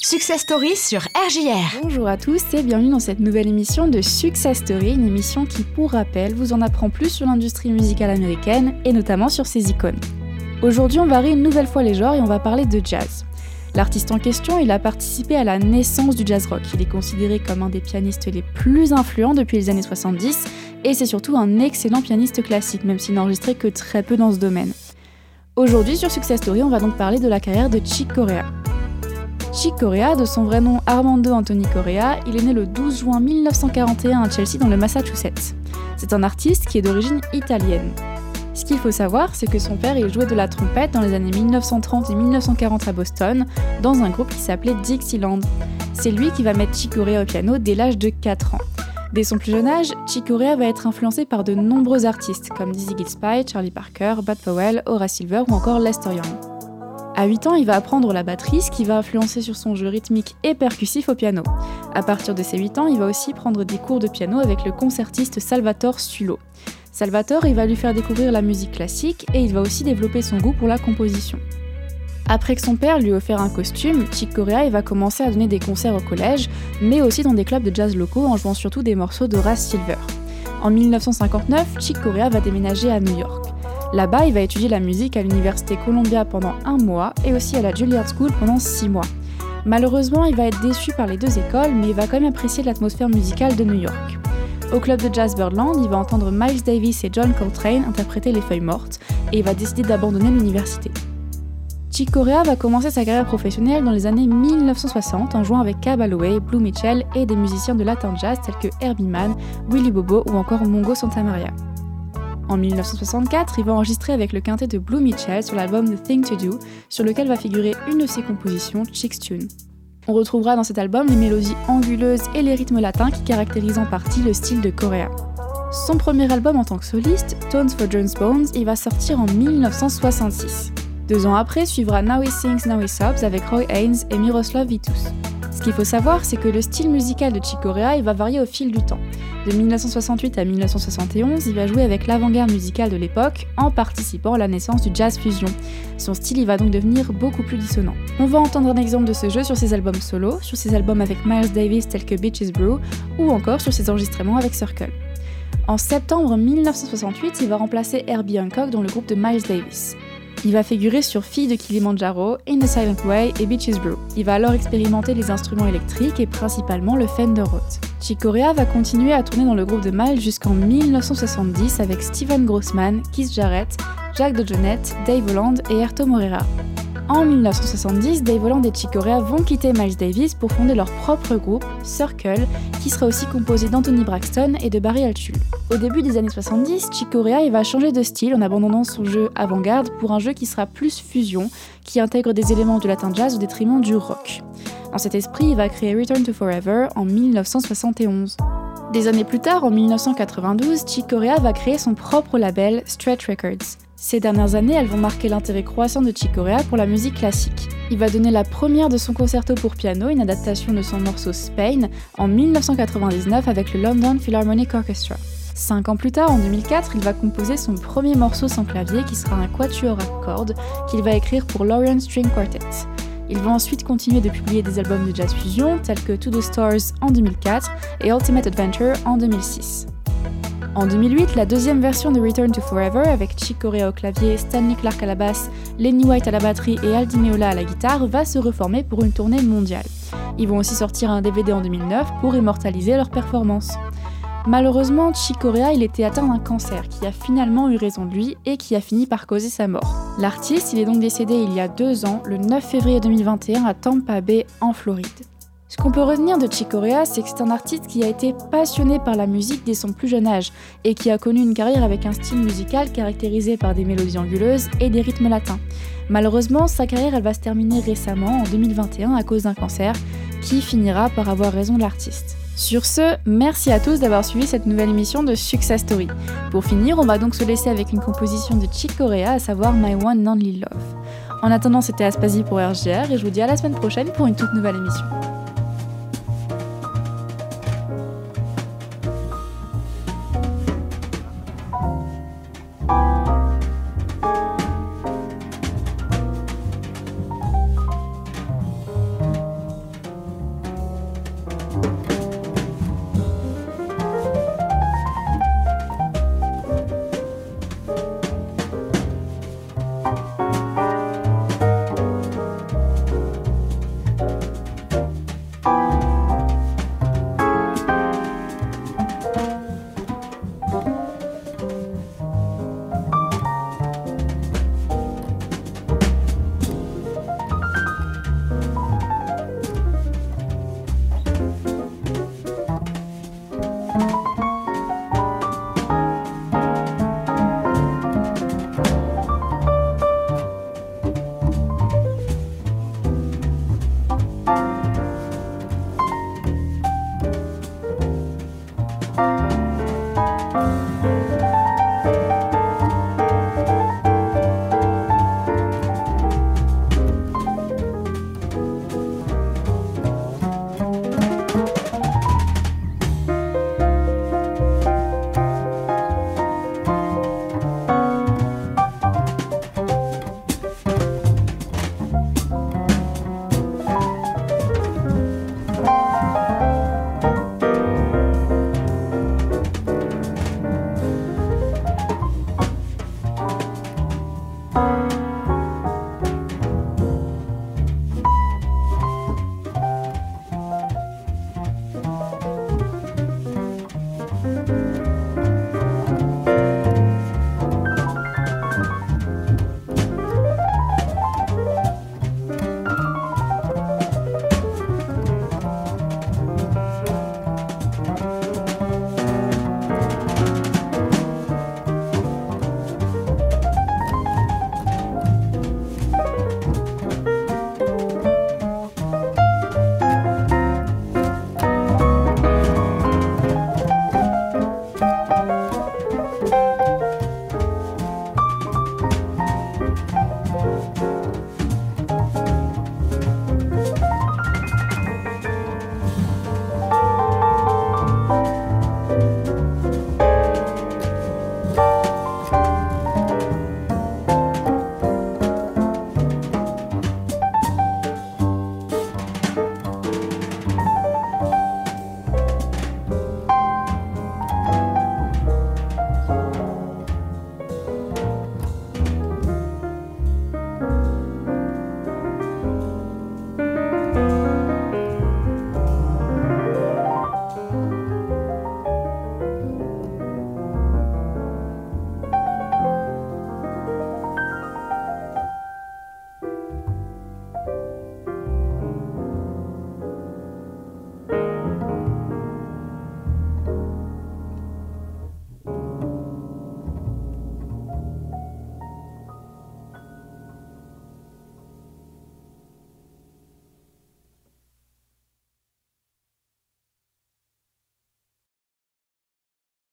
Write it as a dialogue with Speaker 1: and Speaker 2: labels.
Speaker 1: Success Story sur RJR.
Speaker 2: Bonjour à tous et bienvenue dans cette nouvelle émission de Success Story, une émission qui, pour rappel, vous en apprend plus sur l'industrie musicale américaine et notamment sur ses icônes. Aujourd'hui, on varie une nouvelle fois les genres et on va parler de jazz. L'artiste en question, il a participé à la naissance du jazz rock. Il est considéré comme un des pianistes les plus influents depuis les années 70 et c'est surtout un excellent pianiste classique, même s'il n'a enregistré que très peu dans ce domaine. Aujourd'hui, sur Success Story, on va donc parler de la carrière de Chick Corea. Chick Corea, de son vrai nom Armando Anthony Corea, il est né le 12 juin 1941 à Chelsea dans le Massachusetts. C'est un artiste qui est d'origine italienne. Ce qu'il faut savoir, c'est que son père il jouait de la trompette dans les années 1930 et 1940 à Boston, dans un groupe qui s'appelait Dixieland. C'est lui qui va mettre Chick Corea au piano dès l'âge de 4 ans. Dès son plus jeune âge, Chick Corea va être influencé par de nombreux artistes comme Dizzy Gillespie, Charlie Parker, Bud Powell, Horace Silver ou encore Lester Young. À 8 ans, il va apprendre la batterie, ce qui va influencer sur son jeu rythmique et percussif au piano. À partir de ses 8 ans, il va aussi prendre des cours de piano avec le concertiste Salvatore Sulo. Salvatore, il va lui faire découvrir la musique classique et il va aussi développer son goût pour la composition. Après que son père lui ait offert un costume, Chick Corea va commencer à donner des concerts au collège, mais aussi dans des clubs de jazz locaux en jouant surtout des morceaux de Ras Silver. En 1959, Chick Corea va déménager à New York. Là-bas, il va étudier la musique à l'université Columbia pendant un mois et aussi à la Juilliard School pendant six mois. Malheureusement, il va être déçu par les deux écoles, mais il va quand même apprécier l'atmosphère musicale de New York. Au club de jazz Birdland, il va entendre Miles Davis et John Coltrane interpréter Les Feuilles Mortes, et il va décider d'abandonner l'université. Chick Corea va commencer sa carrière professionnelle dans les années 1960 en jouant avec Cab Holloway, Blue Mitchell et des musiciens de latin jazz tels que Herbie Mann, Willie Bobo ou encore Mongo Santamaria. En 1964, il va enregistrer avec le quintet de Blue Mitchell sur l'album The Thing to Do, sur lequel va figurer une de ses compositions, Chick's Tune. On retrouvera dans cet album les mélodies anguleuses et les rythmes latins qui caractérisent en partie le style de Corea. Son premier album en tant que soliste, Tones for Jones Bones, il va sortir en 1966. Deux ans après suivra Now He Sings, Now He Sobs avec Roy Haynes et Miroslav Vitus. Qu'il faut savoir, c'est que le style musical de Chick Corea il va varier au fil du temps. De 1968 à 1971, il va jouer avec l'avant-garde musicale de l'époque en participant à la naissance du jazz fusion. Son style va donc devenir beaucoup plus dissonant. On va entendre un exemple de ce jeu sur ses albums solo, sur ses albums avec Miles Davis tels que Beaches Brew ou encore sur ses enregistrements avec Circle. En septembre 1968, il va remplacer Herbie Hancock dans le groupe de Miles Davis. Il va figurer sur Fille de Kilimanjaro, In a Silent Way et Beaches Brew. Il va alors expérimenter les instruments électriques et principalement le Fender Rhodes. Chick Corea va continuer à tourner dans le groupe de Miles jusqu'en 1970 avec Steven Grossman, Keith Jarrett, Jack DeJohnette, Dave Holland et Erto Morera. En 1970, Dave Holland et Chick Corea vont quitter Miles Davis pour fonder leur propre groupe, Circle, qui sera aussi composé d'Anthony Braxton et de Barry Altschul. Au début des années 70, Chick Corea va changer de style en abandonnant son jeu avant-garde pour un jeu qui sera plus fusion, qui intègre des éléments du latin jazz au détriment du rock. Dans cet esprit, il va créer Return to Forever en 1971. Des années plus tard, en 1992, Chick Corea va créer son propre label, Stretch Records. Ces dernières années, elles vont marquer l'intérêt croissant de Chick Corea pour la musique classique. Il va donner la première de son concerto pour piano, une adaptation de son morceau Spain, en 1999 avec le London Philharmonic Orchestra. Cinq ans plus tard, en 2004, il va composer son premier morceau sans clavier qui sera un quatuor à cordes qu'il va écrire pour Lorient String Quartet. Il va ensuite continuer de publier des albums de jazz fusion tels que To the Stars en 2004 et Ultimate Adventure en 2006. En 2008, la deuxième version de Return to Forever, avec Chick Corea au clavier, Stanley Clark à la basse, Lenny White à la batterie et Aldi Meola à la guitare, va se reformer pour une tournée mondiale. Ils vont aussi sortir un DVD en 2009 pour immortaliser leur performance. Malheureusement, Chick Corea il était atteint d'un cancer qui a finalement eu raison de lui et qui a fini par causer sa mort. L'artiste il est donc décédé il y a deux ans, le 9 février 2021 à Tampa Bay en Floride. Ce qu'on peut retenir de Chick Corea, c'est que c'est un artiste qui a été passionné par la musique dès son plus jeune âge et qui a connu une carrière avec un style musical caractérisé par des mélodies anguleuses et des rythmes latins. Malheureusement, sa carrière elle va se terminer récemment en 2021 à cause d'un cancer qui finira par avoir raison de l'artiste. Sur ce, merci à tous d'avoir suivi cette nouvelle émission de Success Story. Pour finir, on va donc se laisser avec une composition de Chick Corea, à savoir My One Only Love. En attendant, c'était Aspasie pour RGR et je vous dis à la semaine prochaine pour une toute nouvelle émission.